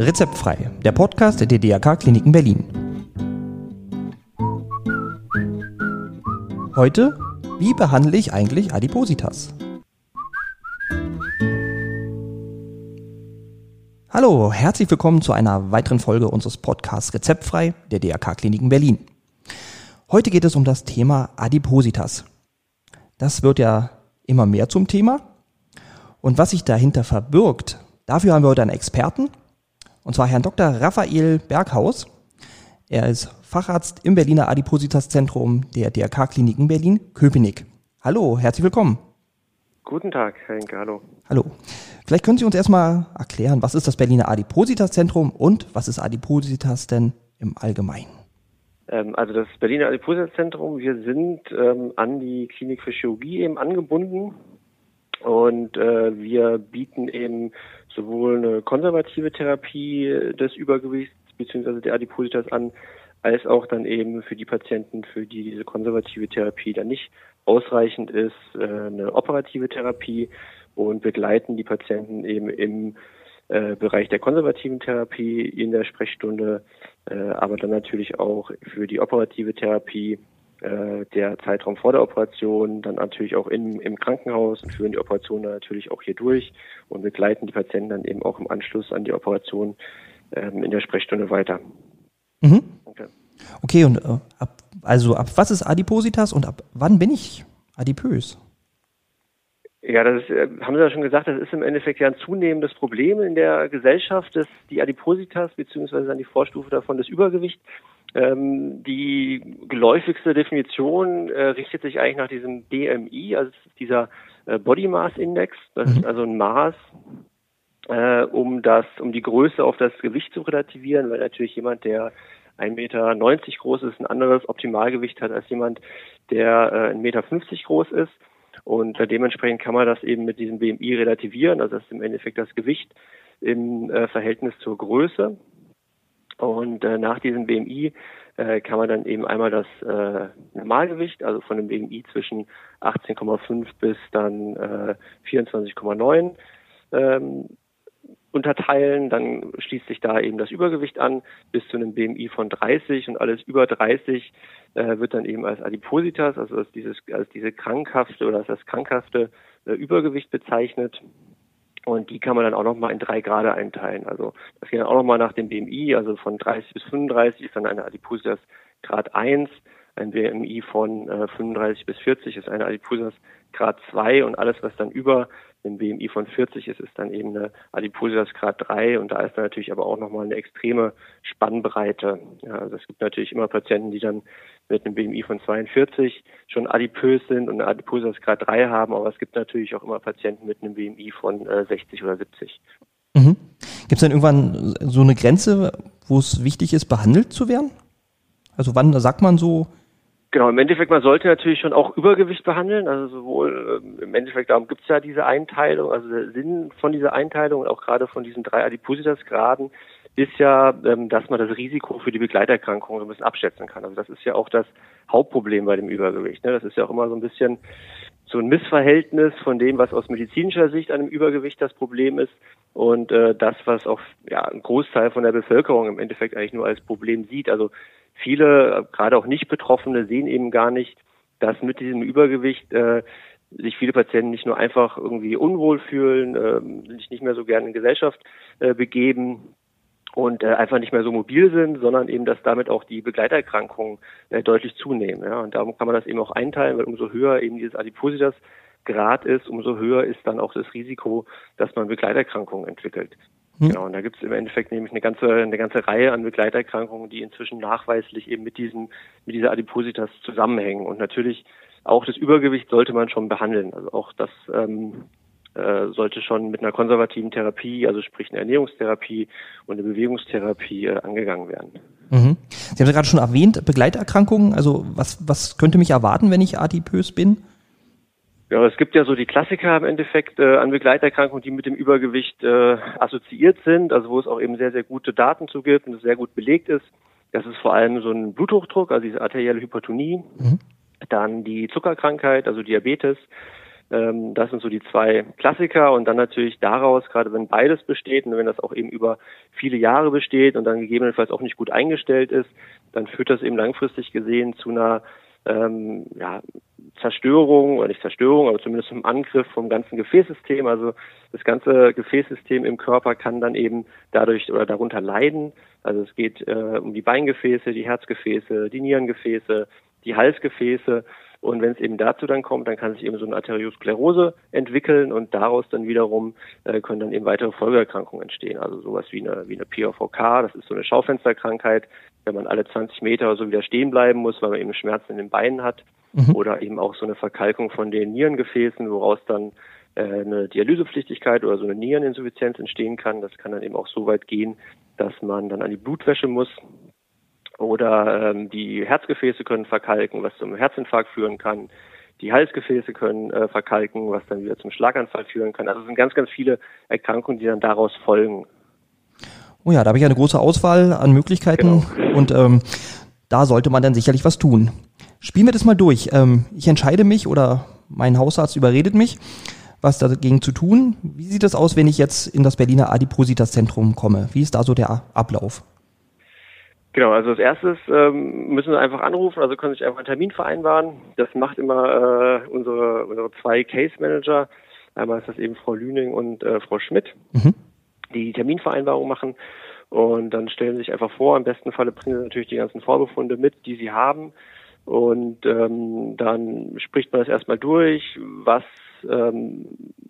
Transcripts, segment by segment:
Rezeptfrei, der Podcast der DDRK Kliniken Berlin. Heute, wie behandle ich eigentlich Adipositas? Hallo, herzlich willkommen zu einer weiteren Folge unseres Podcasts Rezeptfrei der DRK Kliniken Berlin. Heute geht es um das Thema Adipositas. Das wird ja immer mehr zum Thema. Und was sich dahinter verbirgt, dafür haben wir heute einen Experten, und zwar Herrn Dr. Raphael Berghaus. Er ist Facharzt im Berliner Adipositas-Zentrum der DRK-Kliniken Berlin-Köpenick. Hallo, herzlich willkommen. Guten Tag, Herr Henke, hallo. Hallo. Vielleicht können Sie uns erstmal erklären, was ist das Berliner Adipositas-Zentrum und was ist Adipositas denn im Allgemeinen? Ähm, also das Berliner Adipositas-Zentrum, wir sind ähm, an die Klinik für Chirurgie eben angebunden und äh, wir bieten eben sowohl eine konservative Therapie des Übergewichts bzw. der Adipositas an, als auch dann eben für die Patienten, für die diese konservative Therapie dann nicht ausreichend ist, äh, eine operative Therapie und begleiten die Patienten eben im äh, Bereich der konservativen Therapie in der Sprechstunde, äh, aber dann natürlich auch für die operative Therapie äh, der Zeitraum vor der Operation, dann natürlich auch im, im Krankenhaus und führen die Operation dann natürlich auch hier durch und begleiten die Patienten dann eben auch im Anschluss an die Operation ähm, in der Sprechstunde weiter. Mhm. Okay. okay, und äh, ab, also ab was ist Adipositas und ab wann bin ich adipös? Ja, das ist, äh, haben Sie ja schon gesagt, das ist im Endeffekt ja ein zunehmendes Problem in der Gesellschaft, dass die Adipositas beziehungsweise dann die Vorstufe davon das Übergewicht. Ähm, die geläufigste Definition äh, richtet sich eigentlich nach diesem BMI, also dieser äh, Body Mass Index. Das ist mhm. also ein Maß, äh, um das, um die Größe auf das Gewicht zu relativieren, weil natürlich jemand, der 1,90 Meter groß ist, ein anderes Optimalgewicht hat als jemand, der äh, 1,50 Meter groß ist. Und äh, dementsprechend kann man das eben mit diesem BMI relativieren, also das ist im Endeffekt das Gewicht im äh, Verhältnis zur Größe. Und äh, nach diesem BMI äh, kann man dann eben einmal das äh, Normalgewicht, also von dem BMI zwischen 18,5 bis dann äh, 24,9 ähm, unterteilen. Dann schließt sich da eben das Übergewicht an bis zu einem BMI von 30 und alles über 30 äh, wird dann eben als Adipositas, also als dieses, als diese krankhafte oder als das krankhafte äh, Übergewicht bezeichnet. Und die kann man dann auch nochmal in drei Grade einteilen. Also das geht dann auch nochmal nach dem BMI, also von 30 bis 35 ist dann eine Adipositas Grad 1, ein BMI von äh, 35 bis 40 ist eine Adipositas Grad 2 und alles, was dann über dem BMI von 40 ist, ist dann eben eine Adipositas Grad 3 und da ist dann natürlich aber auch nochmal eine extreme Spannbreite. Ja, also es gibt natürlich immer Patienten, die dann mit einem BMI von 42 schon adipös sind und eine Adipositas Grad 3 haben, aber es gibt natürlich auch immer Patienten mit einem BMI von äh, 60 oder 70. Mhm. Gibt es dann irgendwann so eine Grenze, wo es wichtig ist, behandelt zu werden? Also wann sagt man so, Genau, im Endeffekt, man sollte natürlich schon auch Übergewicht behandeln. Also sowohl ähm, im Endeffekt, darum gibt es ja diese Einteilung, also der Sinn von dieser Einteilung und auch gerade von diesen drei Adipositas-Graden ist ja, ähm, dass man das Risiko für die Begleiterkrankungen so ein bisschen abschätzen kann. Also das ist ja auch das Hauptproblem bei dem Übergewicht. Ne? Das ist ja auch immer so ein bisschen so ein Missverhältnis von dem, was aus medizinischer Sicht an dem Übergewicht das Problem ist und äh, das, was auch ja, ein Großteil von der Bevölkerung im Endeffekt eigentlich nur als Problem sieht. Also viele, gerade auch nicht Betroffene, sehen eben gar nicht, dass mit diesem Übergewicht äh, sich viele Patienten nicht nur einfach irgendwie unwohl fühlen, äh, sich nicht mehr so gerne in Gesellschaft äh, begeben und äh, einfach nicht mehr so mobil sind, sondern eben, dass damit auch die Begleiterkrankungen äh, deutlich zunehmen. Ja? Und darum kann man das eben auch einteilen, weil umso höher eben dieses Adipositas Grad ist, umso höher ist dann auch das Risiko, dass man Begleiterkrankungen entwickelt. Hm. Genau, und da gibt es im Endeffekt nämlich eine ganze, eine ganze Reihe an Begleiterkrankungen, die inzwischen nachweislich eben mit diesem, mit dieser Adipositas zusammenhängen. Und natürlich auch das Übergewicht sollte man schon behandeln. Also auch das ähm, äh, sollte schon mit einer konservativen Therapie, also sprich eine Ernährungstherapie und eine Bewegungstherapie äh, angegangen werden. Mhm. Sie haben ja gerade schon erwähnt, Begleiterkrankungen. Also was, was könnte mich erwarten, wenn ich adipös bin? Ja, es gibt ja so die Klassiker im Endeffekt äh, an Begleiterkrankungen, die mit dem Übergewicht äh, assoziiert sind, also wo es auch eben sehr, sehr gute Daten zu gibt und es sehr gut belegt ist. Das ist vor allem so ein Bluthochdruck, also diese arterielle Hypertonie, mhm. dann die Zuckerkrankheit, also Diabetes, Ähm, das sind so die zwei Klassiker und dann natürlich daraus, gerade wenn beides besteht und wenn das auch eben über viele Jahre besteht und dann gegebenenfalls auch nicht gut eingestellt ist, dann führt das eben langfristig gesehen zu einer ähm, ja, Zerstörung oder nicht Zerstörung, aber zumindest zum Angriff vom ganzen Gefäßsystem. Also das ganze Gefäßsystem im Körper kann dann eben dadurch oder darunter leiden. Also es geht äh, um die Beingefäße, die Herzgefäße, die Nierengefäße, die Halsgefäße. Und wenn es eben dazu dann kommt, dann kann sich eben so eine Arteriosklerose entwickeln und daraus dann wiederum äh, können dann eben weitere Folgeerkrankungen entstehen. Also sowas wie eine, wie eine POVK, das ist so eine Schaufensterkrankheit, wenn man alle 20 Meter oder so wieder stehen bleiben muss, weil man eben Schmerzen in den Beinen hat. Mhm. Oder eben auch so eine Verkalkung von den Nierengefäßen, woraus dann äh, eine Dialysepflichtigkeit oder so eine Niereninsuffizienz entstehen kann. Das kann dann eben auch so weit gehen, dass man dann an die Blutwäsche muss. Oder ähm, die Herzgefäße können verkalken, was zum Herzinfarkt führen kann. Die Halsgefäße können äh, verkalken, was dann wieder zum Schlaganfall führen kann. Also es sind ganz, ganz viele Erkrankungen, die dann daraus folgen. Oh ja, da habe ich eine große Auswahl an Möglichkeiten genau. und ähm, da sollte man dann sicherlich was tun. Spielen wir das mal durch. Ähm, ich entscheide mich oder mein Hausarzt überredet mich, was dagegen zu tun. Wie sieht es aus, wenn ich jetzt in das Berliner Adipositas-Zentrum komme? Wie ist da so der Ablauf? Genau, also als erstes ähm, müssen Sie einfach anrufen, also können Sie sich einfach einen Termin vereinbaren. Das macht immer äh, unsere, unsere zwei Case Manager. Einmal ist das eben Frau Lüning und äh, Frau Schmidt, mhm. die die Terminvereinbarung machen. Und dann stellen Sie sich einfach vor, im besten Falle bringen Sie natürlich die ganzen Vorbefunde mit, die Sie haben. Und ähm, dann spricht man das erstmal durch, was ähm,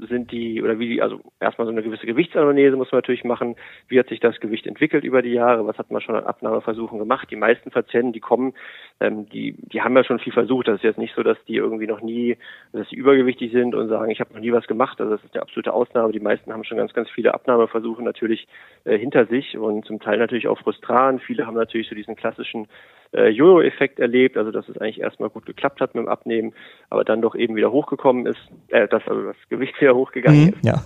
sind die oder wie die, also erstmal so eine gewisse Gewichtsanalyse muss man natürlich machen. Wie hat sich das Gewicht entwickelt über die Jahre? Was hat man schon an Abnahmeversuchen gemacht? Die meisten Patienten, die kommen, ähm, die, die haben ja schon viel versucht. Das ist jetzt nicht so, dass die irgendwie noch nie, dass sie übergewichtig sind und sagen, ich habe noch nie was gemacht. Also das ist eine absolute Ausnahme. Die meisten haben schon ganz, ganz viele Abnahmeversuche natürlich äh, hinter sich und zum Teil natürlich auch frustran. Viele haben natürlich so diesen klassischen äh, Jojo-Effekt erlebt, also dass es eigentlich erstmal gut geklappt hat mit dem Abnehmen, aber dann doch eben wieder hochgekommen ist, äh, dass also das Gewicht wieder hochgegangen mhm, ist. Ja.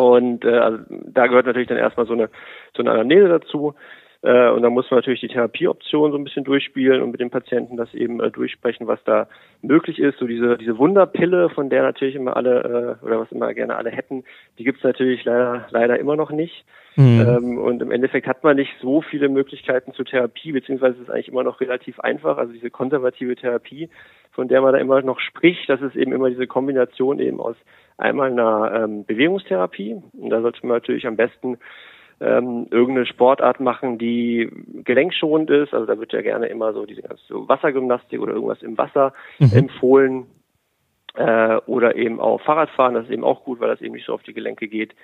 Und äh, also da gehört natürlich dann erstmal so eine so eine Anamnese dazu. Äh, und dann muss man natürlich die Therapieoption so ein bisschen durchspielen und mit dem Patienten das eben äh, durchsprechen, was da möglich ist. So diese, diese Wunderpille, von der natürlich immer alle äh, oder was immer gerne alle hätten, die gibt's natürlich leider, leider immer noch nicht. Mhm. Ähm, und im Endeffekt hat man nicht so viele Möglichkeiten zur Therapie, beziehungsweise ist es eigentlich immer noch relativ einfach. Also diese konservative Therapie, von der man da immer noch spricht, das ist eben immer diese Kombination eben aus einmal einer ähm, Bewegungstherapie. Und da sollte man natürlich am besten ähm, irgendeine Sportart machen, die gelenkschonend ist. Also da wird ja gerne immer so diese ganze so Wassergymnastik oder irgendwas im Wasser mhm. empfohlen. Äh, oder eben auch Fahrradfahren, das ist eben auch gut, weil das eben nicht so auf die Gelenke geht.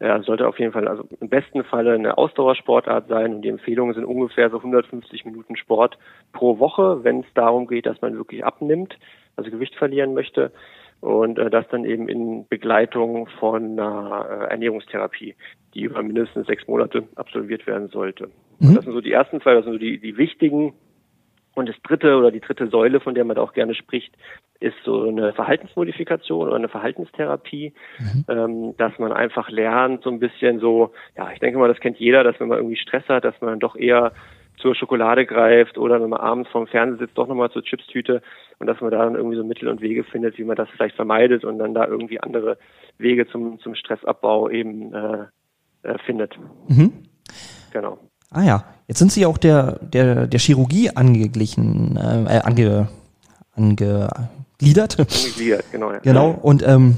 Ja, sollte auf jeden Fall also im besten Falle eine Ausdauersportart sein und die Empfehlungen sind ungefähr so 150 Minuten Sport pro Woche, wenn es darum geht, dass man wirklich abnimmt, also Gewicht verlieren möchte und äh, das dann eben in Begleitung von einer äh, Ernährungstherapie, die über mindestens sechs Monate absolviert werden sollte. Mhm. Das sind so die ersten zwei, das sind so die, die wichtigen und das dritte oder die dritte Säule, von der man da auch gerne spricht, ist so eine Verhaltensmodifikation oder eine Verhaltenstherapie, mhm. ähm, dass man einfach lernt, so ein bisschen so, ja, ich denke mal, das kennt jeder, dass wenn man irgendwie Stress hat, dass man doch eher zur Schokolade greift oder wenn man abends vorm Fernseher sitzt, doch nochmal zur Chipstüte und dass man da dann irgendwie so Mittel und Wege findet, wie man das vielleicht vermeidet und dann da irgendwie andere Wege zum, zum Stressabbau eben äh, äh, findet. Mhm. Genau. Ah ja, jetzt sind Sie auch der, der, der Chirurgie angeglichen, äh, ange, angegliedert. Angegliedert, genau. Ja. Genau, und ähm,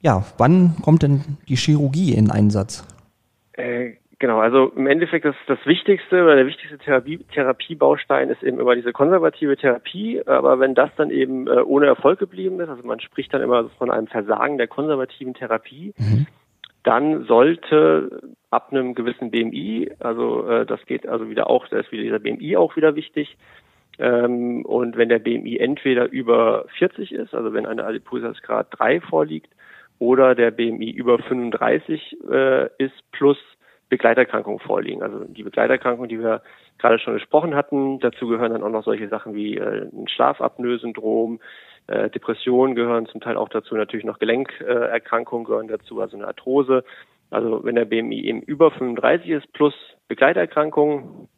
ja, wann kommt denn die Chirurgie in Einsatz? Äh, genau, also im Endeffekt das, das Wichtigste oder der wichtigste Therapie, Therapiebaustein ist eben immer diese konservative Therapie, aber wenn das dann eben äh, ohne Erfolg geblieben ist, also man spricht dann immer von einem Versagen der konservativen Therapie, mhm dann sollte ab einem gewissen BMI, also äh, das geht also wieder auch, da ist wieder dieser BMI auch wieder wichtig. Ähm, und wenn der BMI entweder über 40 ist, also wenn eine Adipositas-Grad 3 vorliegt, oder der BMI über 35 äh, ist plus Begleiterkrankungen vorliegen. Also die Begleiterkrankungen, die wir gerade schon gesprochen hatten, dazu gehören dann auch noch solche Sachen wie äh, ein Schlafapnoe-Syndrom, äh, Depressionen gehören zum Teil auch dazu, natürlich noch Gelenkerkrankungen gehören dazu, also eine Arthrose. Also wenn der BMI eben über 35 ist plus Begleiterkrankungen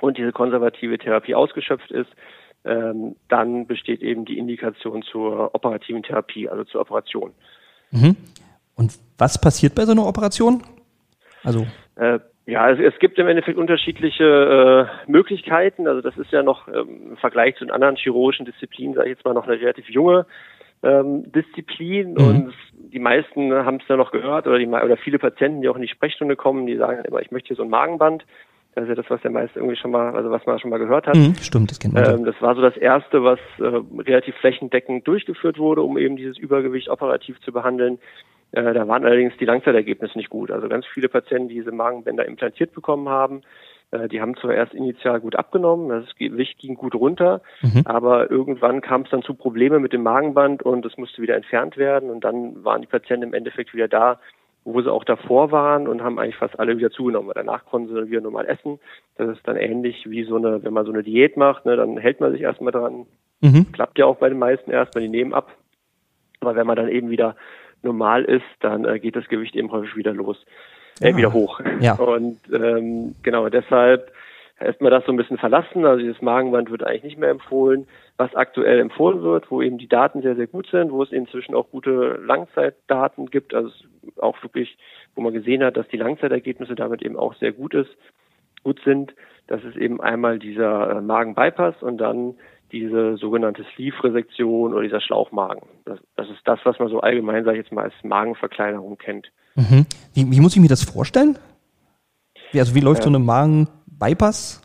und diese konservative Therapie ausgeschöpft ist, ähm, dann besteht eben die Indikation zur operativen Therapie, also zur Operation. Mhm. Und was passiert bei so einer Operation? Also äh, ja, es, es, gibt im Endeffekt unterschiedliche äh, Möglichkeiten. Also das ist ja noch ähm, im Vergleich zu den anderen chirurgischen Disziplinen, sage ich jetzt mal, noch eine relativ junge ähm, Disziplin. Mhm. Und die meisten haben es ja noch gehört oder, die, oder viele Patienten, die auch in die Sprechstunde kommen, die sagen immer, ich möchte hier so ein Magenband. Das ist ja das, was der meiste irgendwie schon mal, also was man schon mal gehört hat. Mhm, stimmt, das kennt man. Ähm, das war so das erste, was äh, relativ flächendeckend durchgeführt wurde, um eben dieses Übergewicht operativ zu behandeln. Äh, da waren allerdings die Langzeitergebnisse nicht gut. Also ganz viele Patienten, die diese Magenbänder implantiert bekommen haben, äh, die haben zwar erst initial gut abgenommen, das Gewicht ging gut runter, mhm. aber irgendwann kam es dann zu Problemen mit dem Magenband und es musste wieder entfernt werden und dann waren die Patienten im Endeffekt wieder da, wo sie auch davor waren und haben eigentlich fast alle wieder zugenommen. Danach konnten sie dann wieder normal essen. Das ist dann ähnlich wie so eine, wenn man so eine Diät macht, ne, dann hält man sich erstmal dran. Mhm. Klappt ja auch bei den meisten erstmal, die nehmen ab. Aber wenn man dann eben wieder normal ist, dann äh, geht das Gewicht eben häufig wieder los, äh, ja. wieder hoch. Ja. Und ähm, genau deshalb erstmal das so ein bisschen verlassen. Also dieses Magenband wird eigentlich nicht mehr empfohlen. Was aktuell empfohlen wird, wo eben die Daten sehr, sehr gut sind, wo es inzwischen auch gute Langzeitdaten gibt, also auch wirklich, wo man gesehen hat, dass die Langzeitergebnisse damit eben auch sehr gut ist, gut sind. Das ist eben einmal dieser äh, Magenbypass und dann diese sogenannte Sleeve-Resektion oder dieser Schlauchmagen. Das, das, ist das, was man so allgemein, sage ich jetzt mal, als Magenverkleinerung kennt. Mhm. Wie, wie, muss ich mir das vorstellen? Wie, also wie läuft ja. so eine Magen-Bypass?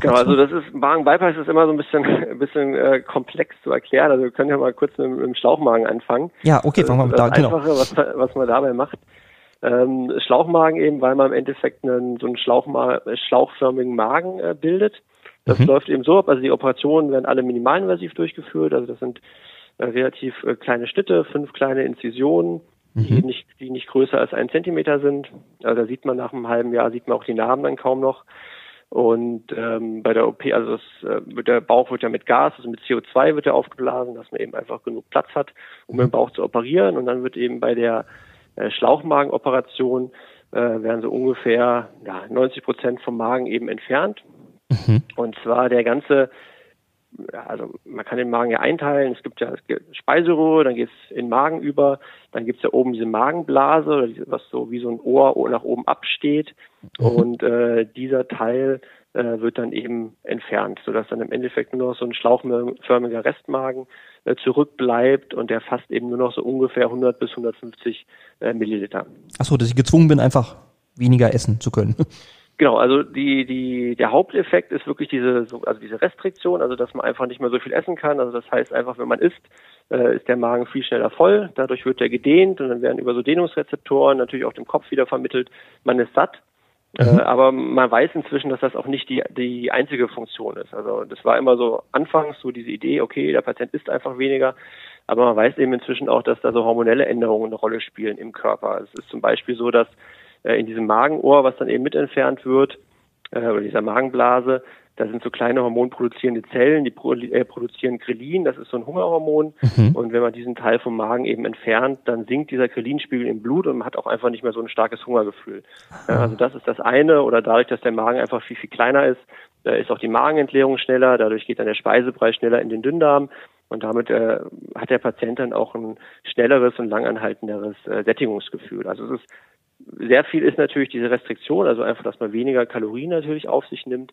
Genau, also das ist Magen-Bypass ist immer so ein bisschen, ein bisschen äh, komplex zu erklären. Also wir können ja mal kurz mit, mit dem Schlauchmagen anfangen. Ja, okay, fangen wir mit da, genau. Einfache, was, was man dabei macht. Ähm, Schlauchmagen eben, weil man im Endeffekt einen, so einen Schlauchma schlauchförmigen Magen äh, bildet. Das mhm. läuft eben so ab, also die Operationen werden alle minimalinvasiv durchgeführt, also das sind äh, relativ äh, kleine Schnitte, fünf kleine Inzisionen, mhm. die nicht, die nicht größer als ein Zentimeter sind. Also da sieht man nach einem halben Jahr, sieht man auch die Narben dann kaum noch. Und ähm, bei der OP, also das, äh, der Bauch wird ja mit Gas, also mit CO2 wird er aufgeblasen, dass man eben einfach genug Platz hat, um den Bauch zu operieren. Und dann wird eben bei der äh, Schlauchmagenoperation äh, werden so ungefähr ja, 90 Prozent vom Magen eben entfernt. Mhm. Und zwar der ganze, also man kann den Magen ja einteilen. Es gibt ja Speiseröhre, dann geht es in den Magen über, dann gibt es ja oben diese Magenblase, was so wie so ein Ohr nach oben absteht. Mhm. Und äh, dieser Teil äh, wird dann eben entfernt, sodass dann im Endeffekt nur noch so ein schlauchförmiger Restmagen äh, zurückbleibt und der fasst eben nur noch so ungefähr 100 bis 150 äh, Milliliter. Achso, dass ich gezwungen bin, einfach weniger essen zu können. Genau, also die, die, der Haupteffekt ist wirklich diese, also diese Restriktion, also dass man einfach nicht mehr so viel essen kann. Also das heißt einfach, wenn man isst, äh, ist der Magen viel schneller voll, dadurch wird er gedehnt und dann werden über so Dehnungsrezeptoren natürlich auch dem Kopf wieder vermittelt, man ist satt. Äh, mhm. Äh, aber man weiß inzwischen, dass das auch nicht die, die einzige Funktion ist. Also das war immer so anfangs so diese Idee, okay, der Patient isst einfach weniger. Aber man weiß eben inzwischen auch, dass da so hormonelle Änderungen eine Rolle spielen im Körper. Es ist zum Beispiel so, dass äh, in diesem Magenohr, was dann eben mit entfernt wird, äh, oder dieser Magenblase, da sind so kleine hormonproduzierende Zellen, die pro, äh, produzieren Grelin, das ist so ein Hungerhormon. Mhm. Und wenn man diesen Teil vom Magen eben entfernt, dann sinkt dieser Grelinspiegel im Blut und man hat auch einfach nicht mehr so ein starkes Hungergefühl. Ja, also das ist das eine. Oder dadurch, dass der Magen einfach viel, viel kleiner ist, äh, ist auch die Magenentleerung schneller, dadurch geht dann der Speisebrei schneller in den Dünndarm. Und damit äh, hat der Patient dann auch ein schnelleres und langanhaltenderes äh, Sättigungsgefühl. Also es ist sehr viel ist natürlich diese Restriktion, also einfach, dass man weniger Kalorien natürlich auf sich nimmt,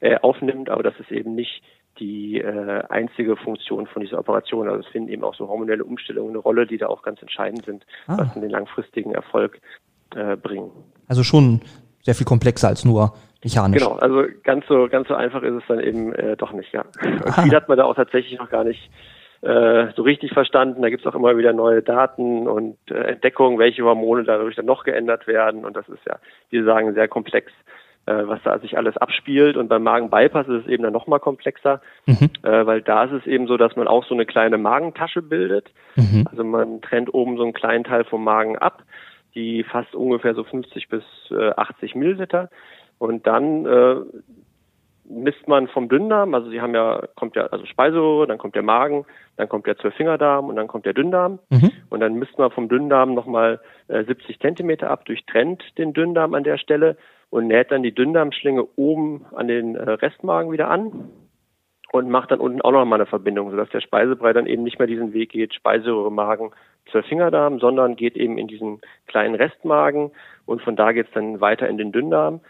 äh, aufnimmt, aber das ist eben nicht die äh, einzige Funktion von dieser Operation. Also es finden eben auch so hormonelle Umstellungen eine Rolle, die da auch ganz entscheidend sind, ah. was den langfristigen Erfolg äh, bringen. Also schon sehr viel komplexer als nur mechanisch. Genau, also ganz so ganz so einfach ist es dann eben äh, doch nicht, ja. Und viel hat man da auch tatsächlich noch gar nicht äh, so richtig verstanden. Da gibt es auch immer wieder neue Daten und äh, Entdeckungen, welche Hormone dadurch dann noch geändert werden. Und das ist ja, wie Sie sagen, sehr komplex, äh, was da sich alles abspielt. Und beim Magenbypass ist es eben dann nochmal komplexer, mhm. äh, weil da ist es eben so, dass man auch so eine kleine Magentasche bildet. Mhm. Also man trennt oben so einen kleinen Teil vom Magen ab, die fast ungefähr so 50 bis äh, 80 Milliliter. Und dann äh, misst man vom Dünndarm, also sie haben ja, kommt ja, also Speiseröhre, dann kommt der Magen, dann kommt der Zwölffingerdarm und dann kommt der Dünndarm. Mhm. Und dann misst man vom Dünndarm nochmal äh, 70 Zentimeter ab, durchtrennt den Dünndarm an der Stelle und näht dann die Dünndarmschlinge oben an den äh, Restmagen wieder an. und macht dann unten auch noch mal eine Verbindung, sodass der Speisebrei dann eben nicht mehr diesen Weg geht, Speiseröhre, Magen, Zwölffingerdarm, sondern geht eben in diesen kleinen Restmagen und von da geht es dann weiter in den Dünndarm.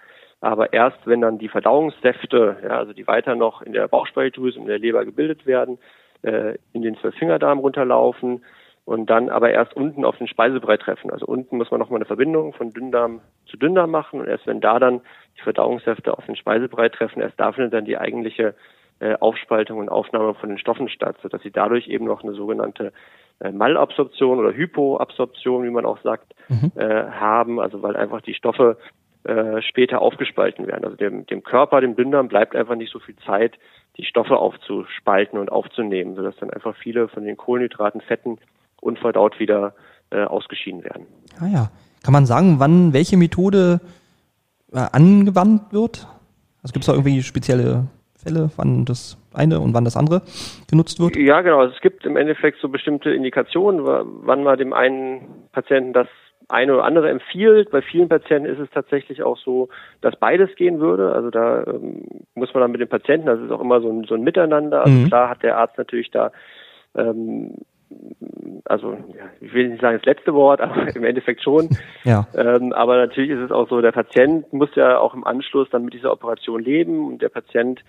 Aber erst wenn dann die Verdauungssäfte, ja, also die weiter noch in der Bauchspeicheldrüse und in der Leber gebildet werden, äh, in den Zwölffingerdarm runterlaufen und dann aber erst unten auf den Speisebrei treffen. Also unten muss man nochmal eine Verbindung von Dünndarm zu Dünndarm machen und erst wenn da dann die Verdauungssäfte auf den Speisebrei treffen, erst da findet dann die eigentliche äh, Aufspaltung und Aufnahme von den Stoffen statt, sodass sie dadurch eben noch eine sogenannte äh, Malabsorption oder Hypoabsorption, wie man auch sagt, mhm. äh, haben, also weil einfach die Stoffe äh, später aufgespalten werden. Also dem, dem Körper, dem Dünndarm bleibt einfach nicht so viel Zeit, die Stoffe aufzuspalten und aufzunehmen, sodass dann einfach viele von den Kohlenhydraten, Fetten unverdaut wieder äh, ausgeschieden werden. Ah ja. Kann man sagen, wann welche Methode äh, angewandt wird? Also gibt es da irgendwie spezielle Fälle, wann das eine und wann das andere genutzt wird? Ja, genau. Also es gibt im Endeffekt so bestimmte Indikationen, wann man dem einen Patienten das eine oder andere empfiehlt. Bei vielen Patienten ist es tatsächlich auch so, dass beides gehen würde. Also da ähm, muss man dann mit dem Patienten, das ist auch immer so ein, so ein Miteinander. Also mhm. klar hat der Arzt natürlich da ähm, also ja, ich will nicht sagen das letzte Wort, aber im Endeffekt schon. Ja. Ähm, aber natürlich ist es auch so, der Patient muss ja auch im Anschluss dann mit dieser Operation leben und der Patient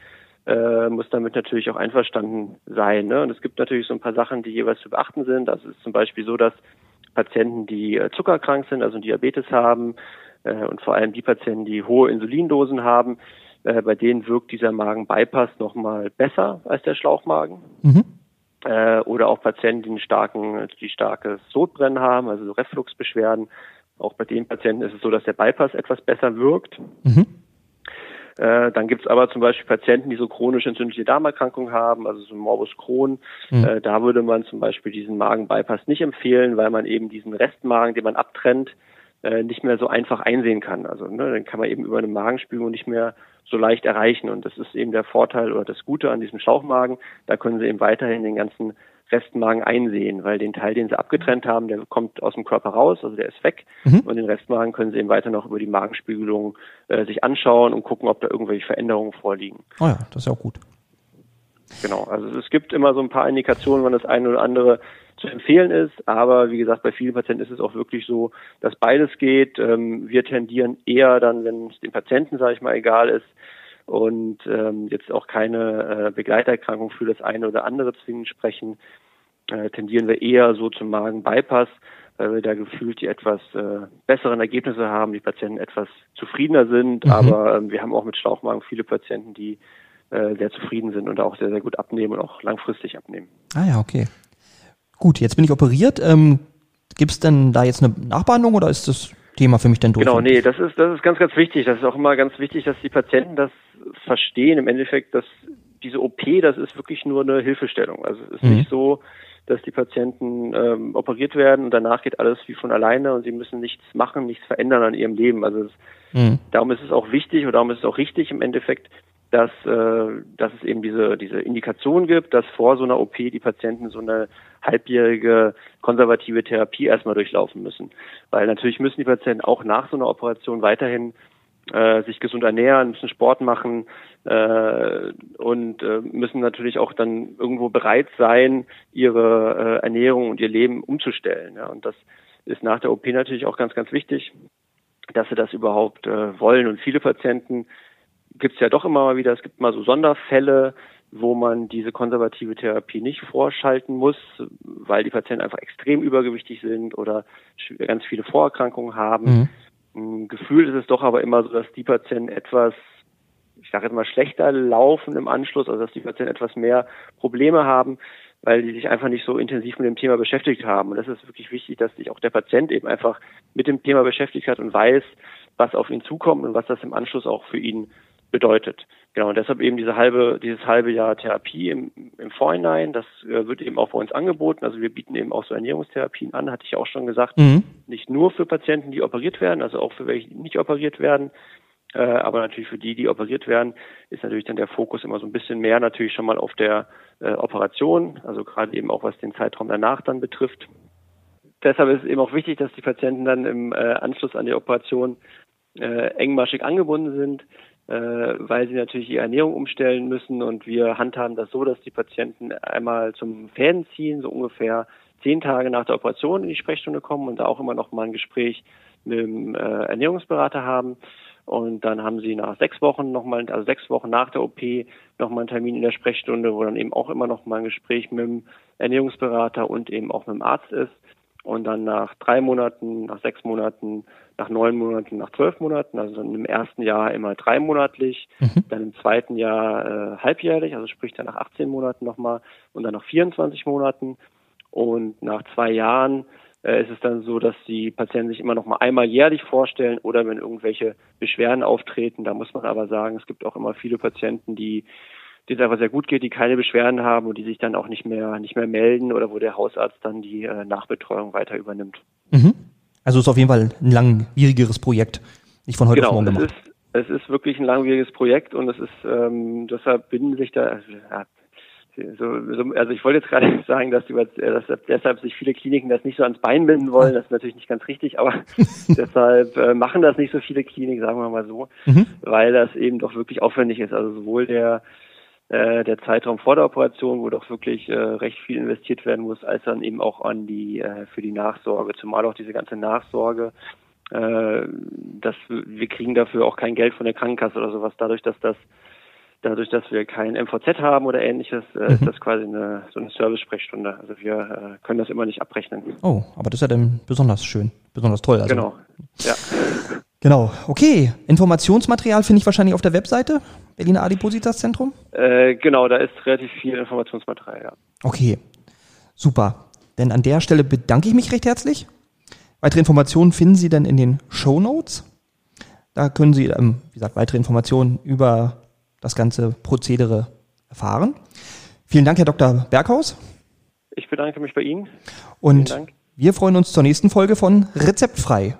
äh, muss damit natürlich auch einverstanden sein. Ne? Und es gibt natürlich so ein paar Sachen, die jeweils zu beachten sind. Also es ist zum Beispiel so, dass Patienten, die äh, zuckerkrank sind, also Diabetes haben, äh, und vor allem die Patienten, die hohe Insulindosen haben, äh, bei denen wirkt dieser Magen-Bypass nochmal besser als der Schlauchmagen. Mhm. Oder auch Patienten, die einen starken, die starkes Sodbrennen haben, also so Refluxbeschwerden. Auch bei den Patienten ist es so, dass der Bypass etwas besser wirkt. Mhm. Äh, dann gibt's aber zum Beispiel Patienten, die so chronische entzündliche Darmerkrankungen haben, also so Morbus Crohn. Mhm. Äh, da würde man zum Beispiel diesen Magen-Bypass nicht empfehlen, weil man eben diesen Restmagen, den man abtrennt, äh, nicht mehr so einfach einsehen kann. Also ne, dann kann man eben über eine Magenspülung nicht mehr so leicht erreichen. Und das ist eben der Vorteil oder das Gute an diesem Schlauchmagen. Da können Sie eben weiterhin den ganzen Restmagen einsehen, weil den Teil, den sie abgetrennt haben, der kommt aus dem Körper raus, also der ist weg. Mhm. Und den Restmagen können sie eben weiter noch über die Magenspiegelung äh, sich anschauen und gucken, ob da irgendwelche Veränderungen vorliegen. Oh ja, das ist ja auch gut. Genau, also es gibt immer so ein paar Indikationen, wann das eine oder andere zu empfehlen ist. Aber wie gesagt, bei vielen Patienten ist es auch wirklich so, dass beides geht. Ähm, wir tendieren eher dann, wenn es dem Patienten, sage ich mal, egal ist, und ähm, jetzt auch keine äh, Begleiterkrankung für das eine oder andere zwingend sprechen, äh, tendieren wir eher so zum Magen-Bypass, weil wir da gefühlt die etwas äh, besseren Ergebnisse haben, die Patienten etwas zufriedener sind. Mhm. Aber ähm, wir haben auch mit Schlauchmagen viele Patienten, die äh, sehr zufrieden sind und auch sehr, sehr gut abnehmen und auch langfristig abnehmen. Ah ja, okay. Gut, jetzt bin ich operiert. Ähm, Gibt es denn da jetzt eine Nachbehandlung oder ist das Thema für mich dann durch? Genau, nee, das ist, das ist ganz, ganz wichtig. Das ist auch immer ganz wichtig, dass die Patienten das verstehen. Im Endeffekt, dass diese OP, das ist wirklich nur eine Hilfestellung. Also es ist mhm. nicht so, dass die Patienten ähm, operiert werden und danach geht alles wie von alleine und sie müssen nichts machen, nichts verändern an ihrem Leben. Also es, mhm. darum ist es auch wichtig und darum ist es auch richtig im Endeffekt, dass, äh, dass es eben diese, diese Indikation gibt, dass vor so einer OP die Patienten so eine halbjährige konservative Therapie erstmal durchlaufen müssen. Weil natürlich müssen die Patienten auch nach so einer Operation weiterhin äh, sich gesund ernähren, müssen Sport machen äh, und äh, müssen natürlich auch dann irgendwo bereit sein, ihre äh, Ernährung und ihr Leben umzustellen. Ja. Und das ist nach der OP natürlich auch ganz, ganz wichtig, dass sie das überhaupt äh, wollen. Und viele Patienten gibt es ja doch immer mal wieder, es gibt mal so Sonderfälle, wo man diese konservative Therapie nicht vorschalten muss, weil die Patienten einfach extrem übergewichtig sind oder ganz viele Vorerkrankungen haben. Mhm. Gefühlt ist es doch aber immer so, dass die Patienten etwas, ich sage jetzt mal, schlechter laufen im Anschluss, also dass die Patienten etwas mehr Probleme haben, weil die sich einfach nicht so intensiv mit dem Thema beschäftigt haben. Und das ist wirklich wichtig, dass sich auch der Patient eben einfach mit dem Thema beschäftigt hat und weiß, was auf ihn zukommt und was das im Anschluss auch für ihn bedeutet. Genau, und deshalb eben diese halbe, dieses halbe Jahr Therapie im, im Vorhinein, das äh, wird eben auch bei uns angeboten. Also wir bieten eben auch so Ernährungstherapien an, hatte ich auch schon gesagt. Mhm. Nicht nur für Patienten, die operiert werden, also auch für welche, die nicht operiert werden. Äh, aber natürlich für die, die operiert werden, ist natürlich dann der Fokus immer so ein bisschen mehr natürlich schon mal auf der äh, Operation, also gerade eben auch was den Zeitraum danach dann betrifft. Deshalb ist es eben auch wichtig, dass die Patienten dann im äh, Anschluss an die Operation äh, engmaschig angebunden sind, weil sie natürlich ihre Ernährung umstellen müssen und wir handhaben das so, dass die Patienten einmal zum Fäden ziehen, so ungefähr zehn Tage nach der Operation in die Sprechstunde kommen und da auch immer noch mal ein Gespräch mit dem äh, Ernährungsberater haben. Und dann haben sie nach sechs Wochen nochmal, also sechs Wochen nach der OP, nochmal einen Termin in der Sprechstunde, wo dann eben auch immer noch mal ein Gespräch mit dem Ernährungsberater und eben auch mit dem Arzt ist. Und dann nach drei Monaten, nach sechs Monaten, nach neun Monaten, nach zwölf Monaten, also dann im ersten Jahr immer dreimonatlich, mhm. dann im zweiten Jahr äh, halbjährlich, also sprich dann nach 18 Monaten nochmal und dann nach 24 Monaten. Und nach zwei Jahren äh, ist es dann so, dass die Patienten sich immer noch mal einmal jährlich vorstellen oder wenn irgendwelche Beschwerden auftreten. Da muss man aber sagen, es gibt auch immer viele Patienten, die denen es einfach sehr gut geht, die keine Beschwerden haben und die sich dann auch nicht mehr nicht mehr melden oder wo der Hausarzt dann die äh, Nachbetreuung weiter übernimmt. Mhm. Also es ist auf jeden Fall ein langwieriges Projekt, nicht von heute genau, auf morgen gemacht. Es ist, es ist wirklich ein langwieriges Projekt und es ist ähm, deshalb binden sich da also, ja, so, so, also ich wollte jetzt gerade sagen, dass, über, dass deshalb sich viele Kliniken das nicht so ans Bein binden wollen. Das ist natürlich nicht ganz richtig, aber deshalb äh, machen das nicht so viele Kliniken, sagen wir mal so, mhm. weil das eben doch wirklich aufwendig ist. Also sowohl der äh, der Zeitraum vor der Operation, wo doch wirklich äh, recht viel investiert werden muss, als dann eben auch an die äh, für die Nachsorge, zumal auch diese ganze Nachsorge äh, dass wir kriegen dafür auch kein Geld von der Krankenkasse oder sowas, dadurch, dass das dadurch, dass wir kein MVZ haben oder ähnliches, äh, mhm. ist das quasi eine, so eine Service-Sprechstunde. Also wir äh, können das immer nicht abrechnen. Oh, aber das ist ja dann besonders schön, besonders toll. Also. Genau, ja. Genau, okay. Informationsmaterial finde ich wahrscheinlich auf der Webseite Berliner Adipositas Zentrum? Äh, genau, da ist relativ viel Informationsmaterial, ja. Okay, super. Denn an der Stelle bedanke ich mich recht herzlich. Weitere Informationen finden Sie dann in den Show Notes. Da können Sie, ähm, wie gesagt, weitere Informationen über das ganze Prozedere erfahren. Vielen Dank, Herr Dr. Berghaus. Ich bedanke mich bei Ihnen. Und wir freuen uns zur nächsten Folge von Rezeptfrei.